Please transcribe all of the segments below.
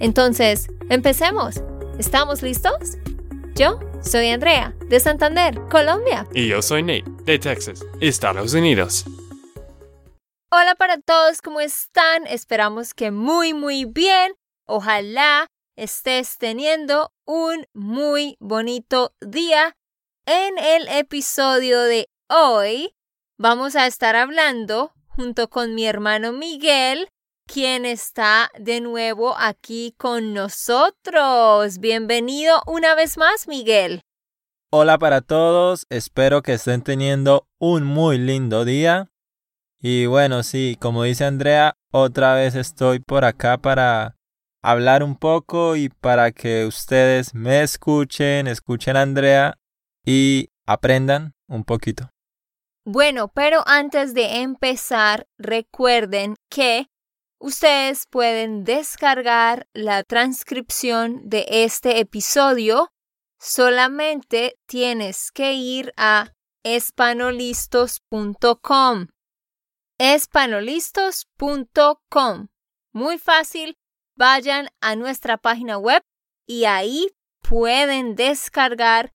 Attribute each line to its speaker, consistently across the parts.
Speaker 1: Entonces, empecemos. ¿Estamos listos? Yo soy Andrea, de Santander, Colombia.
Speaker 2: Y yo soy Nate, de Texas, Estados Unidos.
Speaker 1: Hola para todos, ¿cómo están? Esperamos que muy, muy bien. Ojalá estés teniendo un muy bonito día en el episodio de hoy vamos a estar hablando junto con mi hermano Miguel, quien está de nuevo aquí con nosotros. Bienvenido una vez más, Miguel.
Speaker 3: Hola para todos, espero que estén teniendo un muy lindo día. Y bueno, sí, como dice Andrea, otra vez estoy por acá para hablar un poco y para que ustedes me escuchen, escuchen a Andrea y aprendan un poquito.
Speaker 1: Bueno, pero antes de empezar, recuerden que ustedes pueden descargar la transcripción de este episodio. Solamente tienes que ir a espanolistos.com. espanolistos.com. Muy fácil, vayan a nuestra página web y ahí pueden descargar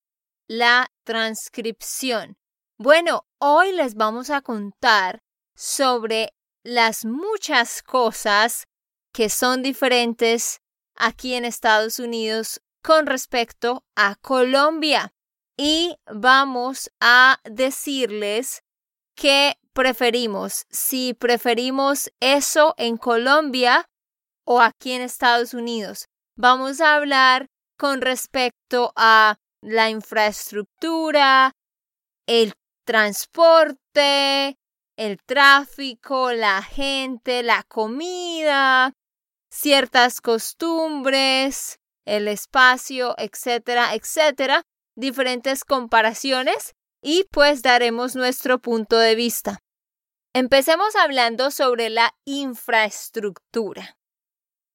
Speaker 1: la transcripción. Bueno, hoy les vamos a contar sobre las muchas cosas que son diferentes aquí en Estados Unidos con respecto a Colombia. Y vamos a decirles qué preferimos, si preferimos eso en Colombia o aquí en Estados Unidos. Vamos a hablar con respecto a la infraestructura, el transporte, el tráfico, la gente, la comida, ciertas costumbres, el espacio, etcétera, etcétera, diferentes comparaciones y pues daremos nuestro punto de vista. Empecemos hablando sobre la infraestructura.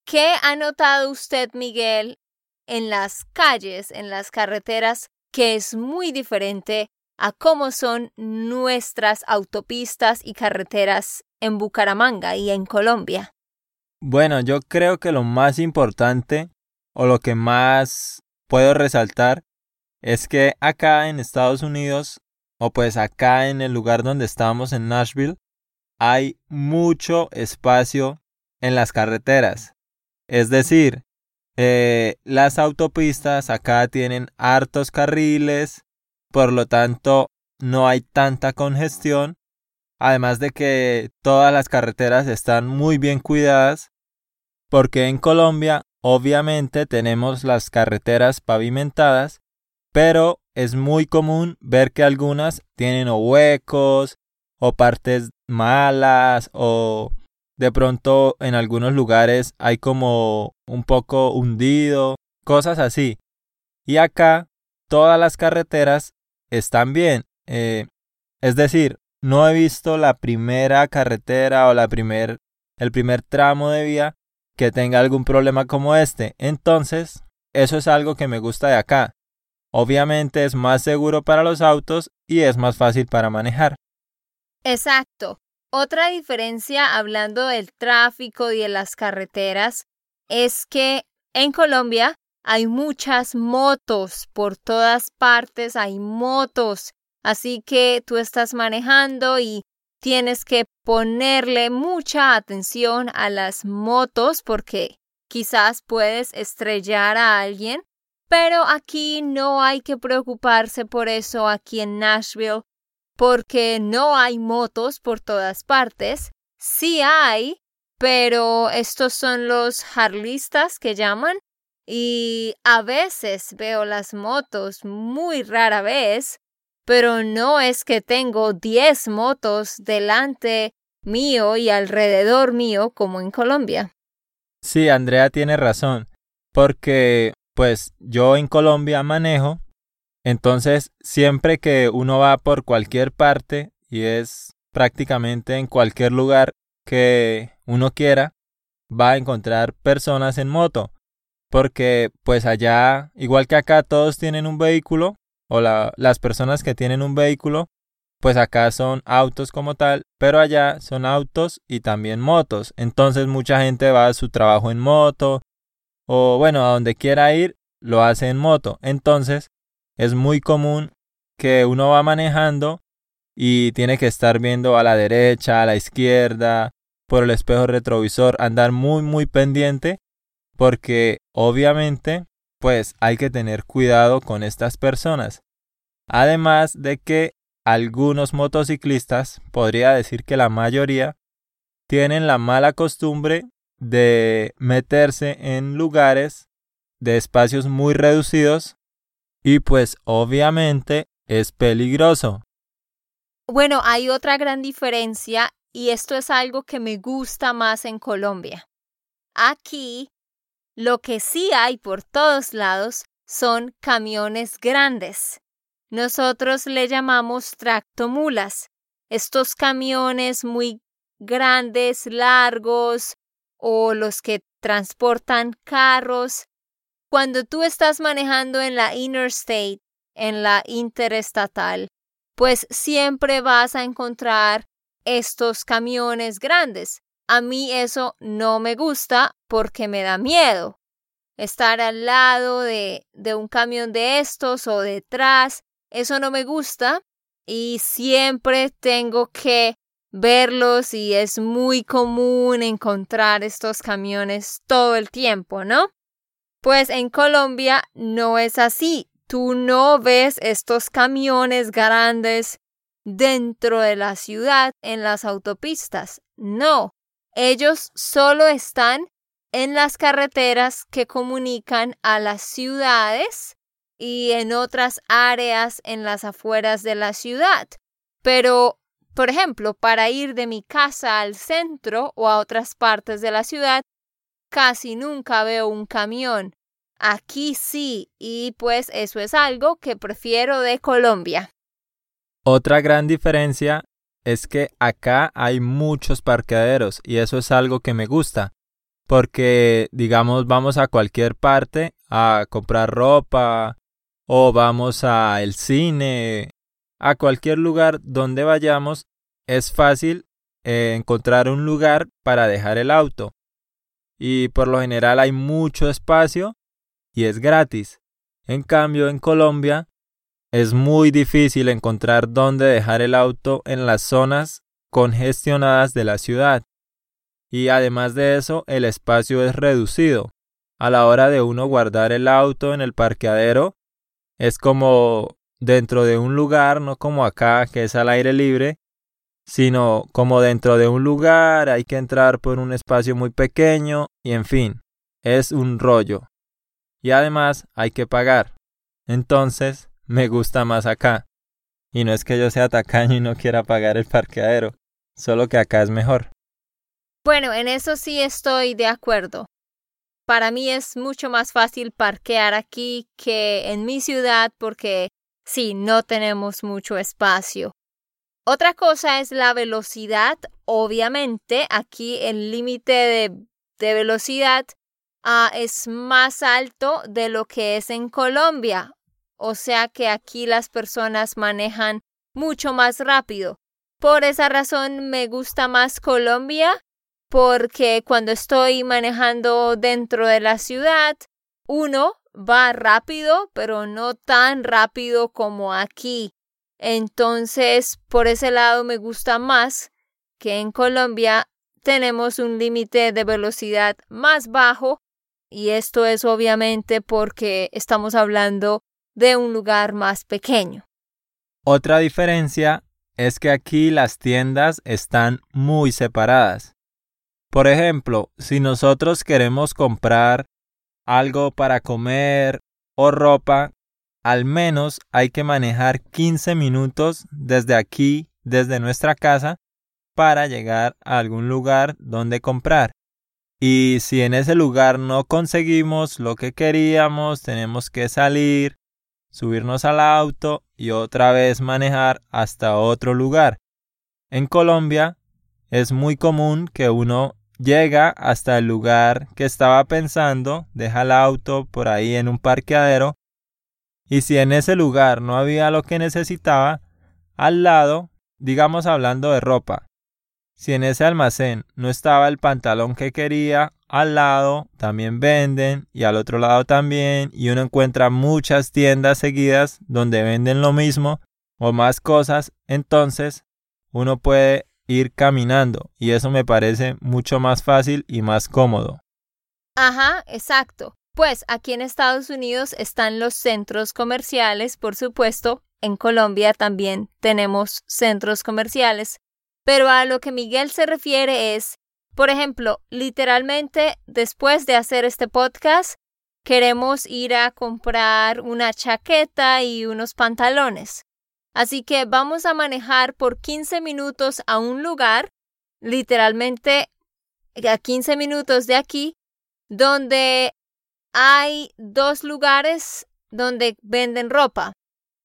Speaker 1: ¿Qué ha notado usted, Miguel, en las calles, en las carreteras, que es muy diferente a cómo son nuestras autopistas y carreteras en Bucaramanga y en Colombia?
Speaker 3: Bueno, yo creo que lo más importante o lo que más puedo resaltar es que acá en Estados Unidos o pues acá en el lugar donde estamos en Nashville hay mucho espacio en las carreteras. Es decir, eh, las autopistas acá tienen hartos carriles, por lo tanto no hay tanta congestión, además de que todas las carreteras están muy bien cuidadas, porque en Colombia obviamente tenemos las carreteras pavimentadas, pero es muy común ver que algunas tienen o huecos o partes malas o de pronto en algunos lugares hay como un poco hundido, cosas así. Y acá todas las carreteras están bien. Eh, es decir, no he visto la primera carretera o la primer, el primer tramo de vía que tenga algún problema como este. Entonces, eso es algo que me gusta de acá. Obviamente es más seguro para los autos y es más fácil para manejar.
Speaker 1: Exacto. Otra diferencia hablando del tráfico y de las carreteras es que en Colombia hay muchas motos por todas partes, hay motos. Así que tú estás manejando y tienes que ponerle mucha atención a las motos porque quizás puedes estrellar a alguien. Pero aquí no hay que preocuparse por eso aquí en Nashville porque no hay motos por todas partes. Sí hay, pero estos son los harlistas que llaman y a veces veo las motos muy rara vez, pero no es que tengo 10 motos delante mío y alrededor mío como en Colombia.
Speaker 3: Sí, Andrea tiene razón, porque pues yo en Colombia manejo, entonces siempre que uno va por cualquier parte y es prácticamente en cualquier lugar que uno quiera, va a encontrar personas en moto, porque pues allá, igual que acá todos tienen un vehículo, o las personas que tienen un vehículo, pues acá son autos como tal, pero allá son autos y también motos. Entonces mucha gente va a su trabajo en moto o bueno, a donde quiera ir, lo hace en moto. Entonces es muy común que uno va manejando y tiene que estar viendo a la derecha, a la izquierda, por el espejo retrovisor, andar muy muy pendiente porque obviamente pues hay que tener cuidado con estas personas. Además de que algunos motociclistas, podría decir que la mayoría, tienen la mala costumbre de meterse en lugares de espacios muy reducidos y pues obviamente es peligroso.
Speaker 1: Bueno, hay otra gran diferencia y esto es algo que me gusta más en Colombia. Aquí lo que sí hay por todos lados son camiones grandes. Nosotros le llamamos tractomulas. Estos camiones muy grandes, largos, o los que transportan carros. Cuando tú estás manejando en la interstate, en la interestatal, pues siempre vas a encontrar estos camiones grandes. A mí eso no me gusta porque me da miedo. Estar al lado de, de un camión de estos o detrás eso no me gusta y siempre tengo que verlos y es muy común encontrar estos camiones todo el tiempo, ¿no? Pues en Colombia no es así. Tú no ves estos camiones grandes dentro de la ciudad en las autopistas. No, ellos solo están en las carreteras que comunican a las ciudades y en otras áreas en las afueras de la ciudad. Pero, por ejemplo, para ir de mi casa al centro o a otras partes de la ciudad, casi nunca veo un camión. Aquí sí, y pues eso es algo que prefiero de Colombia.
Speaker 3: Otra gran diferencia es que acá hay muchos parqueaderos y eso es algo que me gusta, porque digamos vamos a cualquier parte a comprar ropa o vamos al cine, a cualquier lugar donde vayamos, es fácil eh, encontrar un lugar para dejar el auto. Y por lo general hay mucho espacio y es gratis. En cambio, en Colombia es muy difícil encontrar dónde dejar el auto en las zonas congestionadas de la ciudad. Y además de eso, el espacio es reducido. A la hora de uno guardar el auto en el parqueadero, es como dentro de un lugar, no como acá que es al aire libre, sino como dentro de un lugar hay que entrar por un espacio muy pequeño y en fin, es un rollo. Y además hay que pagar. Entonces, me gusta más acá. Y no es que yo sea tacaño y no quiera pagar el parqueadero, solo que acá es mejor.
Speaker 1: Bueno, en eso sí estoy de acuerdo. Para mí es mucho más fácil parquear aquí que en mi ciudad porque sí, no tenemos mucho espacio. Otra cosa es la velocidad. Obviamente, aquí el límite de, velocidad ah, es más alto de lo que es en Colombia. O sea que aquí las personas manejan mucho más rápido. Por esa razón me gusta más Colombia porque cuando estoy manejando dentro de la ciudad, uno va rápido, pero no tan rápido como aquí. Entonces, por ese lado me gusta más que en Colombia tenemos un límite de velocidad más bajo y esto es obviamente porque estamos hablando de un lugar más pequeño.
Speaker 3: Otra diferencia es que aquí las tiendas están muy separadas. Por ejemplo, si nosotros queremos comprar algo para comer o ropa, al menos hay que manejar 15 minutos desde aquí, desde nuestra casa, para llegar a algún lugar donde comprar. Y si en ese lugar no conseguimos lo que queríamos, tenemos que salir, subirnos al auto y otra vez manejar hasta otro lugar. En Colombia es muy común que uno llega hasta el lugar que estaba pensando, deja el auto por ahí en un parqueadero y si en ese lugar no había lo que necesitaba, al lado, digamos hablando de ropa, si en ese almacén no estaba el pantalón que quería, al lado también venden y al otro lado también y uno encuentra muchas tiendas seguidas donde venden lo mismo o más cosas, entonces uno puede ir caminando y eso me parece mucho más fácil y más cómodo.
Speaker 1: Ajá, exacto. Pues aquí en Estados Unidos están los centros comerciales, por supuesto. En Colombia también tenemos centros comerciales. Pero a lo que Miguel se refiere es, por ejemplo, literalmente después de hacer este podcast, queremos ir a comprar una chaqueta y unos pantalones. Así que vamos a manejar por 15 minutos a un lugar, literalmente a 15 minutos de aquí, donde hay dos lugares donde venden ropa.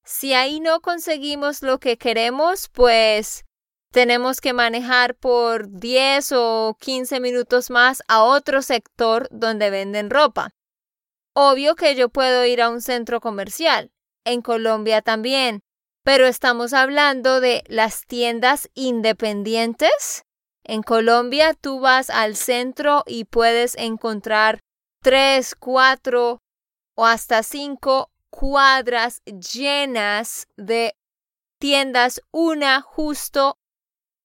Speaker 1: Si ahí no conseguimos lo que queremos, pues tenemos que manejar por 10 o 15 minutos más a otro sector donde venden ropa. Obvio que yo puedo ir a un centro comercial, en Colombia también, pero estamos hablando de las tiendas independientes. En Colombia tú vas al centro y puedes encontrar tres, cuatro o hasta cinco cuadras llenas de tiendas, una justo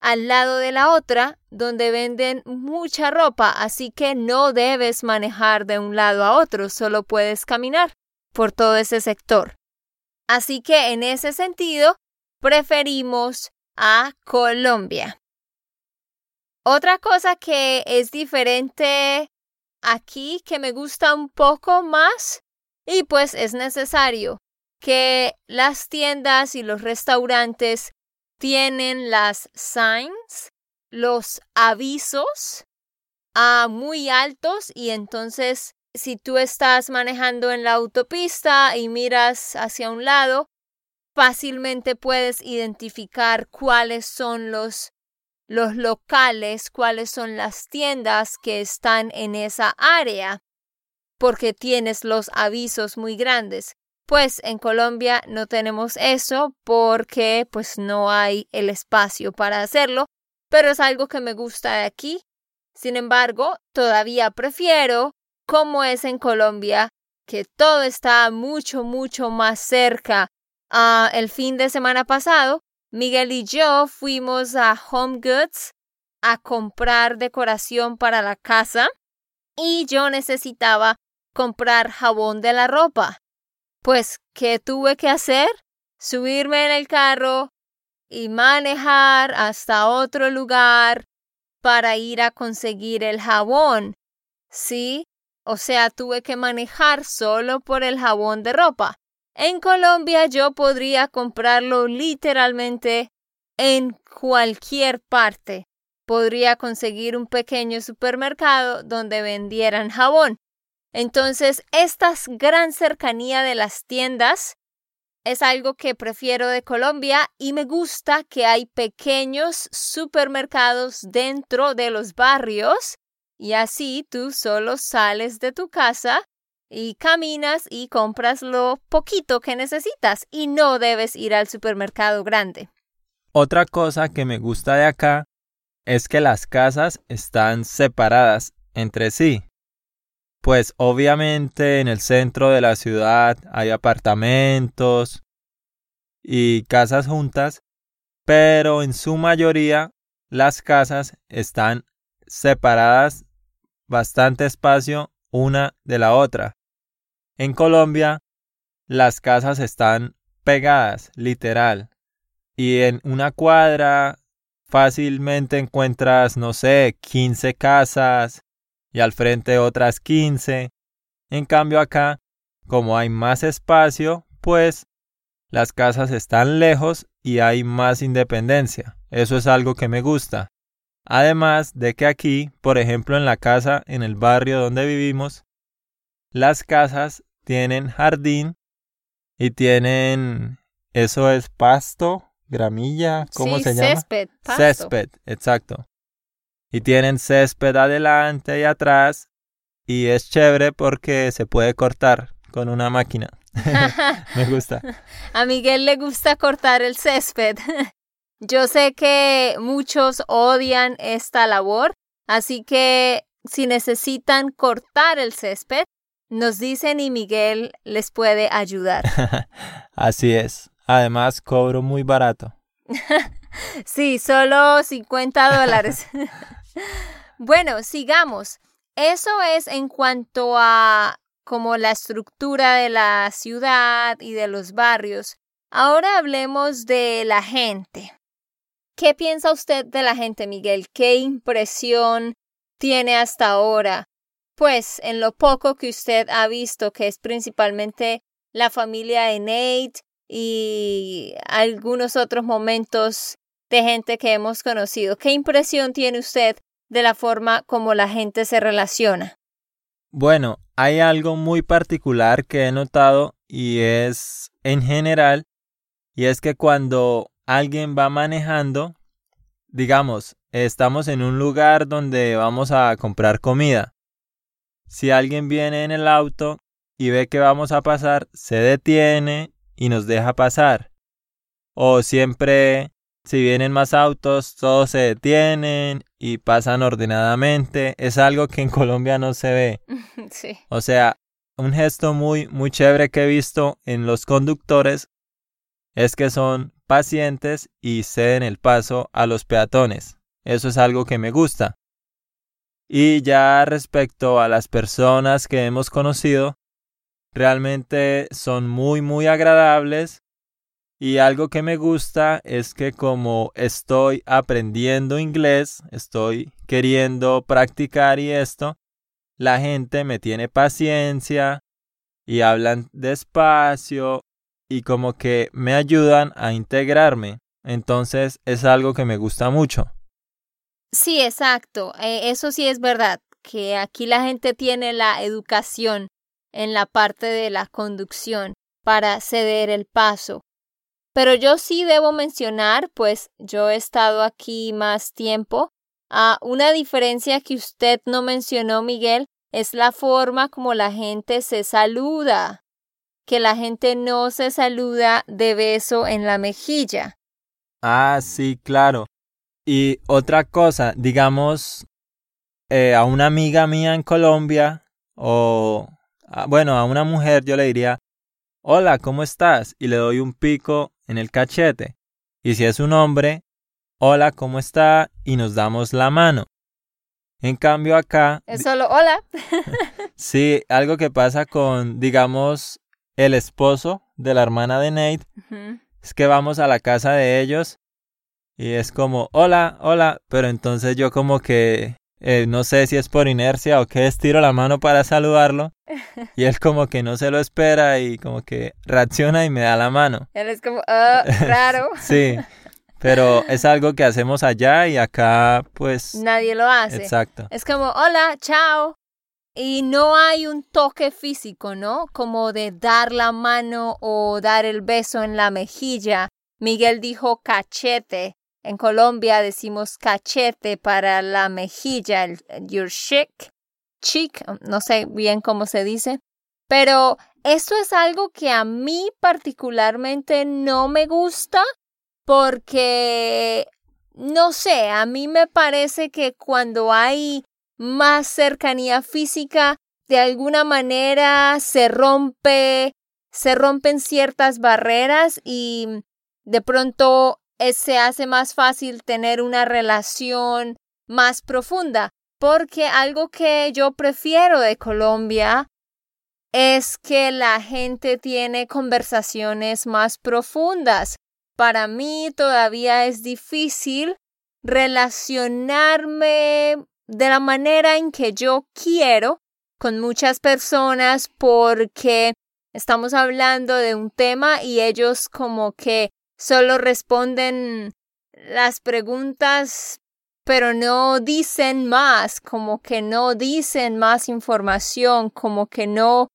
Speaker 1: al lado de la otra, donde venden mucha ropa, así que no debes manejar de un lado a otro, solo puedes caminar por todo ese sector. Así que en ese sentido, preferimos a Colombia. Otra cosa que es diferente aquí que me gusta un poco más y pues es necesario que las tiendas y los restaurantes tienen las signs, los avisos a muy altos y entonces si tú estás manejando en la autopista y miras hacia un lado, fácilmente puedes identificar cuáles son los los locales, cuáles son las tiendas que están en esa área, porque tienes los avisos muy grandes. Pues en Colombia no tenemos eso porque pues no hay el espacio para hacerlo, pero es algo que me gusta de aquí. Sin embargo, todavía prefiero, como es en Colombia, que todo está mucho, mucho más cerca. a el fin de semana pasado Miguel y yo fuimos a Home Goods a comprar decoración para la casa y yo necesitaba comprar jabón de la ropa. Pues, ¿qué tuve que hacer? Subirme en el carro y manejar hasta otro lugar para ir a conseguir el jabón. Sí, o sea, tuve que manejar solo por el jabón de ropa. En Colombia yo podría comprarlo literalmente en cualquier parte. Podría conseguir un pequeño supermercado donde vendieran jabón. Entonces, esta gran cercanía de las tiendas es algo que prefiero de Colombia y me gusta que hay pequeños supermercados dentro de los barrios y así tú solo sales de tu casa y caminas y compras lo poquito que necesitas y no debes ir al supermercado grande.
Speaker 3: Otra cosa que me gusta de acá es que las casas están separadas entre sí. Pues obviamente en el centro de la ciudad hay apartamentos y casas juntas, pero en su mayoría las casas están separadas bastante espacio una de la otra. En Colombia, las casas están pegadas, literal. Y en una cuadra fácilmente encuentras, no sé, 15 casas y al frente otras 15. En cambio acá, como hay más espacio, pues las casas están lejos y hay más independencia. Eso es algo que me gusta. Además de que aquí, por ejemplo en la casa, en el barrio donde vivimos, las casas tienen jardín y tienen, eso es pasto, gramilla, ¿cómo
Speaker 1: sí,
Speaker 3: se llama?
Speaker 1: Césped, pasto.
Speaker 3: Césped, exacto. Y tienen césped adelante y atrás y es chévere porque se puede cortar con una máquina. Me gusta.
Speaker 1: A Miguel le gusta cortar el césped. Yo sé que muchos odian esta labor, así que si necesitan cortar el césped, nos dicen y Miguel les puede ayudar.
Speaker 3: Así es. Además, cobro muy barato.
Speaker 1: sí, solo 50 dólares. Bueno, sigamos. Eso es en cuanto a como la estructura de la ciudad y de los barrios. Ahora hablemos de la gente. ¿Qué piensa usted de la gente, Miguel? ¿Qué impresión tiene hasta ahora? Pues en lo poco que usted ha visto, que es principalmente la familia de Nate y algunos otros momentos de gente que hemos conocido. ¿Qué impresión tiene usted de la forma como la gente se relaciona?
Speaker 3: Bueno, hay algo muy particular que he notado y es en general, y es que cuando alguien va manejando, digamos, estamos en un lugar donde vamos a comprar comida. Si alguien viene en el auto y ve que vamos a pasar, se detiene y nos deja pasar. O siempre, si vienen más autos, todos se detienen y pasan ordenadamente. Es algo que en Colombia no se ve.
Speaker 1: Sí.
Speaker 3: O sea, un gesto muy, muy chévere que he visto en los conductores es que son pacientes y ceden el paso a los peatones. Eso es algo que me gusta. Y ya respecto a las personas que hemos conocido, realmente son muy, muy agradables. Y algo que me gusta es que como estoy aprendiendo inglés, estoy queriendo practicar y esto, la gente me tiene paciencia y hablan despacio y como que me ayudan a integrarme. Entonces es algo que me gusta mucho.
Speaker 1: Sí, exacto. Eh, eso sí es verdad, que aquí la gente tiene la educación en la parte de la conducción para ceder el paso. Pero yo sí debo mencionar, pues yo he estado aquí más tiempo, a una diferencia que usted no mencionó, Miguel, es la forma como la gente se saluda, que la gente no se saluda de beso en la mejilla.
Speaker 3: Ah, sí, claro. Y otra cosa, digamos, eh, a una amiga mía en Colombia o, a- bueno, a una mujer yo le diría, hola, ¿cómo estás? Y le doy un pico en el cachete. Y si es un hombre, hola, ¿cómo está? Y nos damos la mano. En cambio acá,
Speaker 1: Es solo hola.
Speaker 3: sí, algo que pasa con, digamos, el esposo de la hermana de Nate, es que vamos a la casa de ellos y es como, hola, hola, pero entonces yo como que, eh, no sé si es por inercia o qué, estiro la mano para saludarlo y él como que no se lo espera y como que reacciona y me da la mano.
Speaker 1: Él es como, "Ah, raro.
Speaker 3: Sí, pero es algo que hacemos allá y acá pues...
Speaker 1: Nadie lo hace.
Speaker 3: Exacto.
Speaker 1: Es como, hola, chao. Y no hay un toque físico, ¿no? Como de dar la mano o dar el beso en la mejilla. Miguel dijo cachete. En Colombia decimos cachete para la mejilla, el your cheek, cheek, no sé bien cómo se dice. Pero esto es algo que a mí particularmente no me gusta porque, no sé, a mí me parece que cuando hay más cercanía física, de alguna manera se rompe, se rompen ciertas barreras y de pronto eh, se hace más fácil tener una relación más profunda. Porque algo que yo prefiero de Colombia es que la gente tiene conversaciones más profundas. Para mí todavía es difícil relacionarme de la manera en que yo quiero con muchas personas porque estamos hablando de un tema y ellos como que solo responden las preguntas pero no dicen más, como que no dicen más información, como que no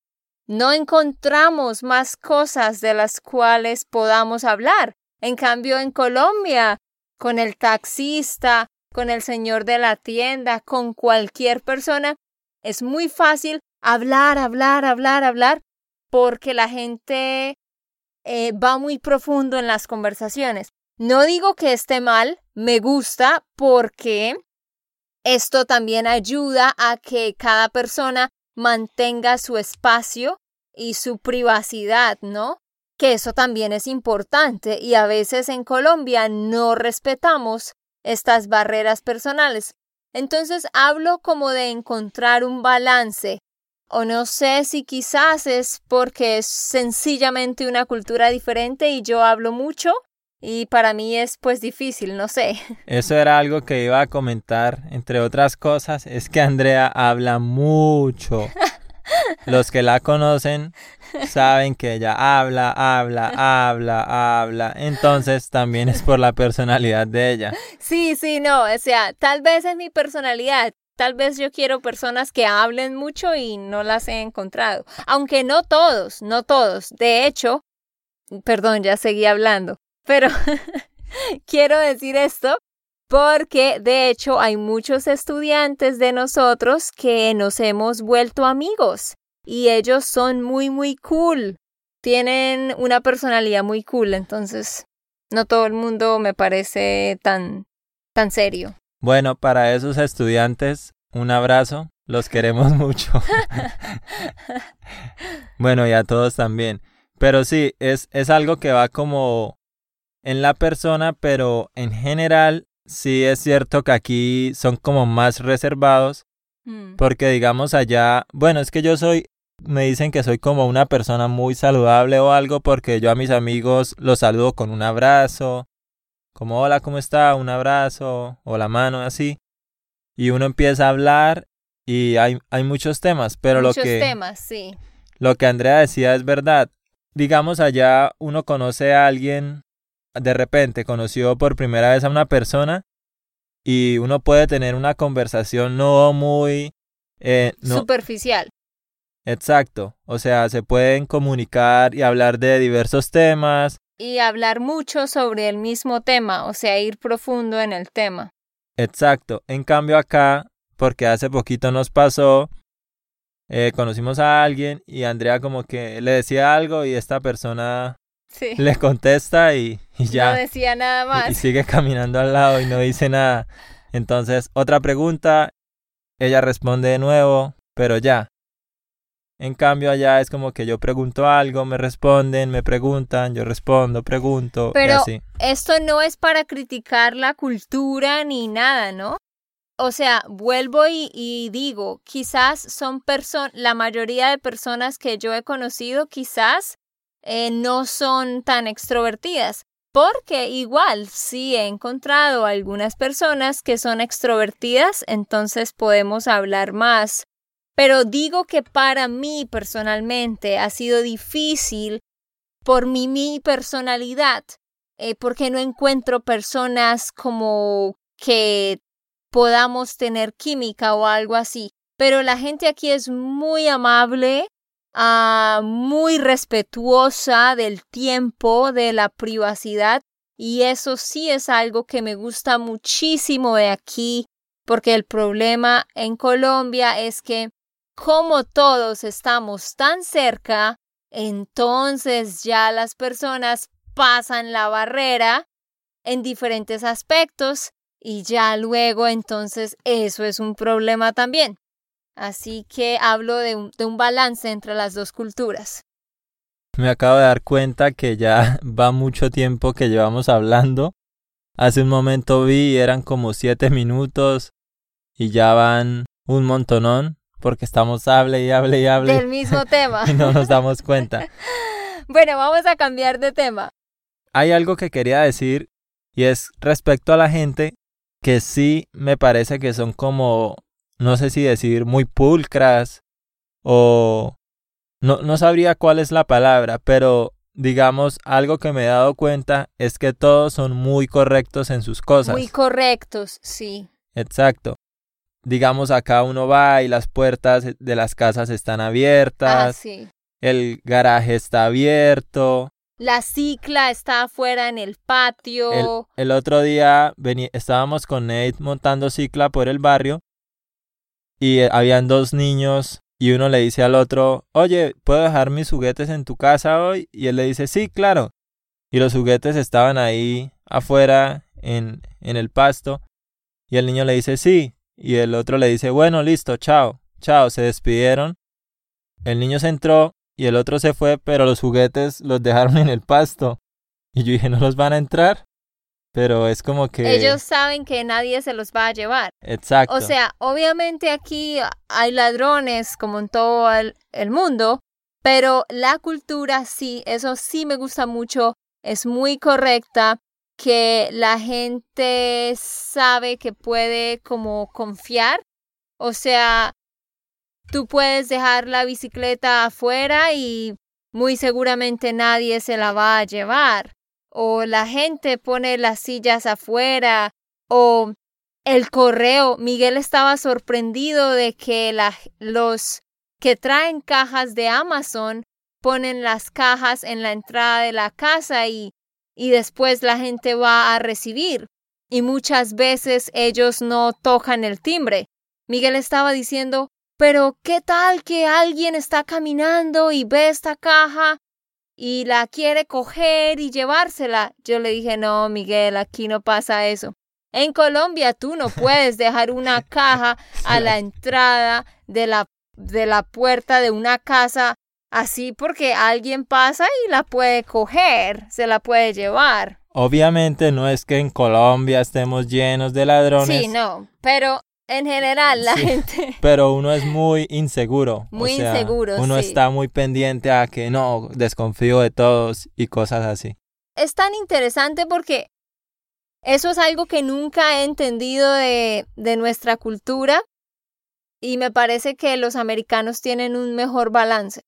Speaker 1: no encontramos más cosas de las cuales podamos hablar. En cambio, en Colombia, con el taxista, con el señor de la tienda, con cualquier persona, es muy fácil hablar, hablar, hablar, hablar, porque la gente eh, va muy profundo en las conversaciones. No digo que esté mal, me gusta porque esto también ayuda a que cada persona mantenga su espacio y su privacidad, ¿no? Que eso también es importante y a veces en Colombia no respetamos estas barreras personales. Entonces hablo como de encontrar un balance o no sé si quizás es porque es sencillamente una cultura diferente y yo hablo mucho y para mí es pues difícil, no sé.
Speaker 3: Eso era algo que iba a comentar, entre otras cosas, es que Andrea habla mucho. Los que la conocen saben que ella habla, habla, habla, habla. Entonces también es por la personalidad de ella.
Speaker 1: Sí, sí, no, o sea, tal vez es mi personalidad. Tal vez yo quiero personas que hablen mucho y no las he encontrado. Aunque no todos, no todos. De hecho, perdón, ya seguí hablando. Pero quiero decir esto porque de hecho hay muchos estudiantes de nosotros que nos hemos vuelto amigos y ellos son muy muy cool. Tienen una personalidad muy cool, entonces no todo el mundo me parece tan tan serio.
Speaker 3: Bueno, para esos estudiantes, un abrazo, los queremos mucho. bueno, y a todos también. Pero sí, es, es algo que va como en la persona, pero en general sí es cierto que aquí son como más reservados,
Speaker 1: Mm.
Speaker 3: porque digamos allá, bueno, es que yo soy, me dicen que soy como una persona muy saludable o algo, porque yo a mis amigos los saludo con un abrazo, como hola, ¿cómo está? Un abrazo, o la mano, así. Y uno empieza a hablar y hay, hay muchos temas, pero
Speaker 1: Muchos
Speaker 3: lo que...
Speaker 1: temas, sí.
Speaker 3: Lo que Andrea decía es verdad. Digamos allá uno conoce a alguien, de repente conoció por primera vez a una persona y uno puede tener una conversación no muy... eh, no,
Speaker 1: Superficial.
Speaker 3: exacto. O sea, se pueden comunicar y hablar de diversos temas.
Speaker 1: Y hablar mucho sobre el mismo tema, o sea, ir profundo en el tema.
Speaker 3: Exacto. En cambio acá, porque hace poquito nos pasó, eh, conocimos a alguien y Andrea como que le decía algo y esta persona
Speaker 1: Sí.
Speaker 3: le contesta y, y ya.
Speaker 1: No decía nada
Speaker 3: y-
Speaker 1: más.
Speaker 3: Y sigue caminando al lado y no dice nada. Entonces, otra pregunta, ella responde de nuevo, pero ya. En cambio, allá es como que yo pregunto algo, me responden, me preguntan, yo respondo, pregunto, y
Speaker 1: Pero
Speaker 3: así.
Speaker 1: esto no es para criticar la cultura ni nada, ¿no? O sea, vuelvo y, y digo, quizás son personas, la mayoría de personas que yo he conocido quizás eh, no son tan extrovertidas, porque igual sí he encontrado algunas personas que son extrovertidas, entonces podemos hablar más. Pero digo que para mí personalmente ha sido difícil por mi, mi personalidad eh, porque no encuentro personas como que podamos tener química o algo así. Pero la gente aquí es muy amable, ah, muy respetuosa del tiempo, de la privacidad, y eso sí es algo que me gusta muchísimo de aquí, porque el problema en Colombia es que como todos estamos tan cerca, entonces ya las personas pasan la barrera en diferentes aspectos y ya luego entonces eso es un problema también. Así que hablo de un, balance entre las dos culturas.
Speaker 3: Me acabo de dar cuenta que ya va mucho tiempo que llevamos hablando. Hace un momento vi eran como siete minutos y ya van un montonón porque estamos hable y hable y hable
Speaker 1: Del mismo tema.
Speaker 3: y no nos damos cuenta.
Speaker 1: Bueno, vamos a cambiar de tema.
Speaker 3: Hay algo que quería decir y es respecto a la gente que sí me parece que son como, no sé si decir, muy pulcras o no, no sabría cuál es la palabra, pero digamos algo que me he dado cuenta es que todos son muy correctos en sus cosas.
Speaker 1: Muy correctos, sí.
Speaker 3: Exacto. Digamos, acá uno va y las puertas de las casas están
Speaker 1: Ah,
Speaker 3: abiertas,
Speaker 1: sí.
Speaker 3: el garaje está abierto.
Speaker 1: La cicla está afuera en el patio.
Speaker 3: El otro día estábamos con Nate montando cicla por el barrio y eh, habían dos niños y uno le dice al otro, oye, ¿puedo dejar mis juguetes en tu casa hoy? Y él le dice, sí, claro. Y los juguetes estaban ahí afuera en, en el pasto y el niño le dice, sí. Y el otro le dice, bueno, listo, chao, chao. Se despidieron. El niño se entró y el otro se fue, pero los juguetes los dejaron en el pasto. Y yo dije, ¿no los van a entrar? Pero es como que...
Speaker 1: Ellos saben que nadie se los va a llevar.
Speaker 3: Exacto.
Speaker 1: O sea, obviamente aquí hay ladrones como en todo el, el mundo, pero la cultura sí, eso sí me gusta mucho, es muy correcta, que la gente sabe que puede como confiar. O sea, tú puedes dejar la bicicleta afuera y muy seguramente nadie se la va a llevar. O la gente pone las sillas afuera. O el correo. Miguel estaba sorprendido de que la- los que traen cajas de Amazon ponen las cajas en la entrada de la casa y, y después la gente va a recibir. Y muchas veces ellos no tocan el timbre. Miguel estaba diciendo, pero ¿qué tal que alguien está caminando y ve esta caja y la quiere coger y llevársela? Yo le dije, no, Miguel, aquí no pasa eso. En Colombia tú no puedes dejar una caja a la entrada de la, de la puerta de una casa así porque alguien pasa y la puede coger, se la puede llevar.
Speaker 3: Obviamente no es que en Colombia estemos llenos de ladrones,
Speaker 1: Sí, no, pero en general la
Speaker 3: Sí.
Speaker 1: gente...
Speaker 3: pero uno es muy inseguro. o
Speaker 1: Muy
Speaker 3: sea,
Speaker 1: inseguro,
Speaker 3: Uno
Speaker 1: sí.
Speaker 3: está muy pendiente a que no, desconfío de todos y cosas así.
Speaker 1: es tan interesante porque eso es algo que nunca he entendido de, de nuestra cultura y me parece que los americanos tienen un mejor balance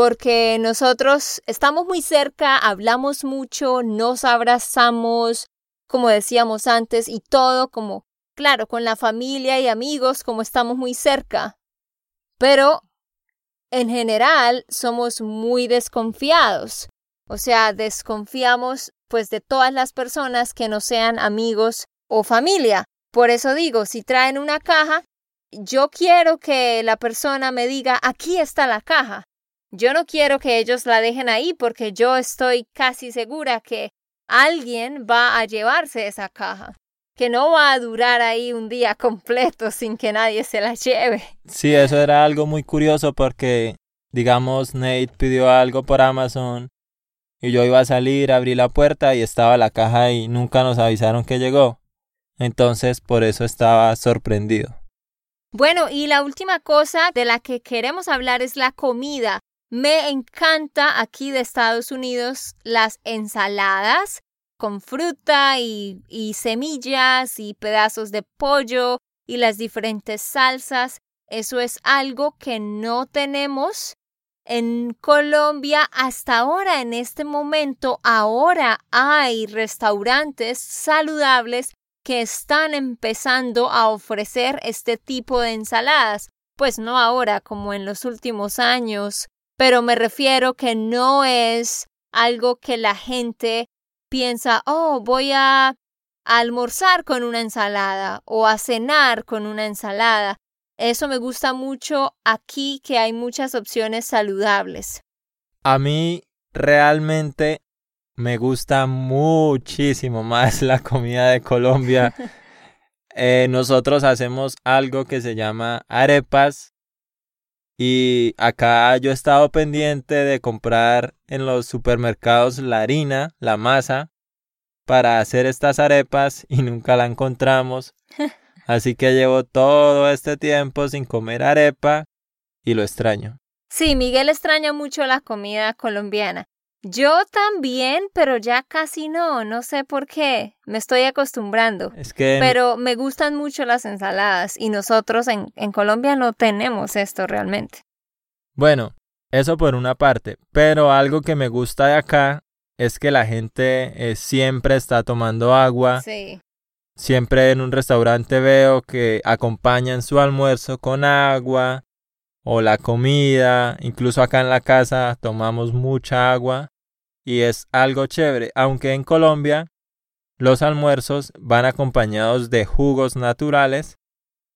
Speaker 1: porque nosotros estamos muy cerca, hablamos mucho, nos abrazamos, como decíamos antes, y todo como, claro, con la familia y amigos, como estamos muy cerca. Pero en general somos muy desconfiados. O sea, desconfiamos pues de todas las personas que no sean amigos o familia. Por eso digo, si traen una caja, yo quiero que la persona me diga, aquí está la caja. Yo no quiero que ellos la dejen ahí porque yo estoy casi segura que alguien va a llevarse esa caja, que no va a durar ahí un día completo sin que nadie se la lleve.
Speaker 3: Sí, eso era algo muy curioso porque, digamos, Nate pidió algo por Amazon y yo iba a salir, abrí la puerta y estaba la caja y nunca nos avisaron que llegó. Entonces, por eso estaba sorprendido.
Speaker 1: Bueno, y la última cosa de la que queremos hablar es la comida. Me encanta aquí de Estados Unidos las ensaladas con fruta y, y semillas y pedazos de pollo y las diferentes salsas. Eso es algo que no tenemos en Colombia hasta ahora, en este momento. Ahora hay restaurantes saludables que están empezando a ofrecer este tipo de ensaladas. Pues no ahora, como en los últimos años, pero me refiero que no es algo que la gente piensa, oh, voy a almorzar con una ensalada o a cenar con una ensalada. Eso me gusta mucho aquí que hay muchas opciones saludables.
Speaker 3: A mí realmente me gusta muchísimo más la comida de Colombia. Eh, nosotros hacemos algo que se llama arepas y acá yo he estado pendiente de comprar en los supermercados la harina, la masa, para hacer estas arepas y nunca la encontramos. Así que llevo todo este tiempo sin comer arepa y lo extraño.
Speaker 1: Sí, Miguel extraña mucho la comida colombiana. Yo también, pero ya casi no, no sé por qué, me estoy acostumbrando.
Speaker 3: Es que
Speaker 1: Pero me gustan mucho las ensaladas y nosotros en, en Colombia no tenemos esto realmente.
Speaker 3: Bueno, eso por una parte, pero algo que me gusta de acá es que la gente eh, siempre está tomando agua,
Speaker 1: Sí.
Speaker 3: siempre en un restaurante veo que acompañan su almuerzo con agua o la comida, incluso acá en la casa tomamos mucha agua y es algo chévere, aunque en Colombia los almuerzos van acompañados de jugos naturales.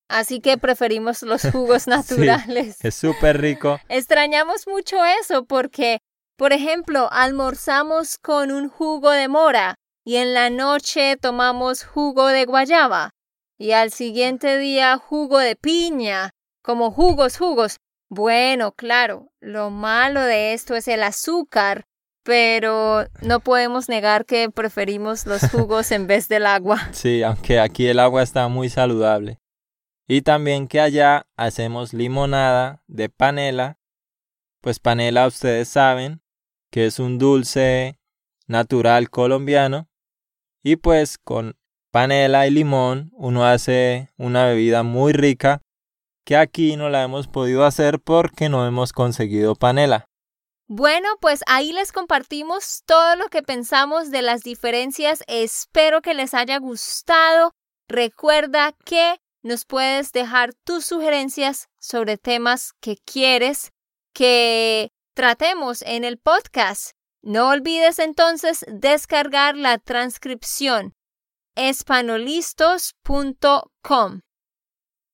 Speaker 1: Así que preferimos los jugos naturales.
Speaker 3: es súper rico.
Speaker 1: Extrañamos mucho eso porque, por ejemplo, almorzamos con un jugo de mora y en la noche tomamos jugo de guayaba y al siguiente día jugo de piña, como jugos, jugos. Bueno, claro, lo malo de esto es el azúcar, pero no podemos negar que preferimos los jugos en vez del agua.
Speaker 3: Sí, aunque aquí el agua está muy saludable. Y también que allá hacemos limonada de panela. Pues panela ustedes saben que es un dulce natural colombiano y pues con panela y limón uno hace una bebida muy rica que aquí no la hemos podido hacer porque no hemos conseguido panela.
Speaker 1: Bueno, pues ahí les compartimos todo lo que pensamos de las diferencias. Espero que les haya gustado. Recuerda que nos puedes dejar tus sugerencias sobre temas que quieres que tratemos en el podcast. No olvides entonces descargar la transcripción espanolistos.com.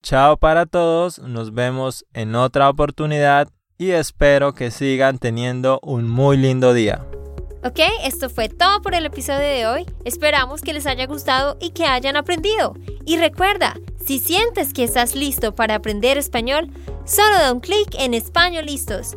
Speaker 3: Chao para todos, nos vemos en otra oportunidad y espero que sigan teniendo un muy lindo día.
Speaker 1: Ok, esto fue todo por el episodio de hoy. Esperamos que les haya gustado y que hayan aprendido. Y recuerda, si sientes que estás listo para aprender español, solo da un clic en Español Listos.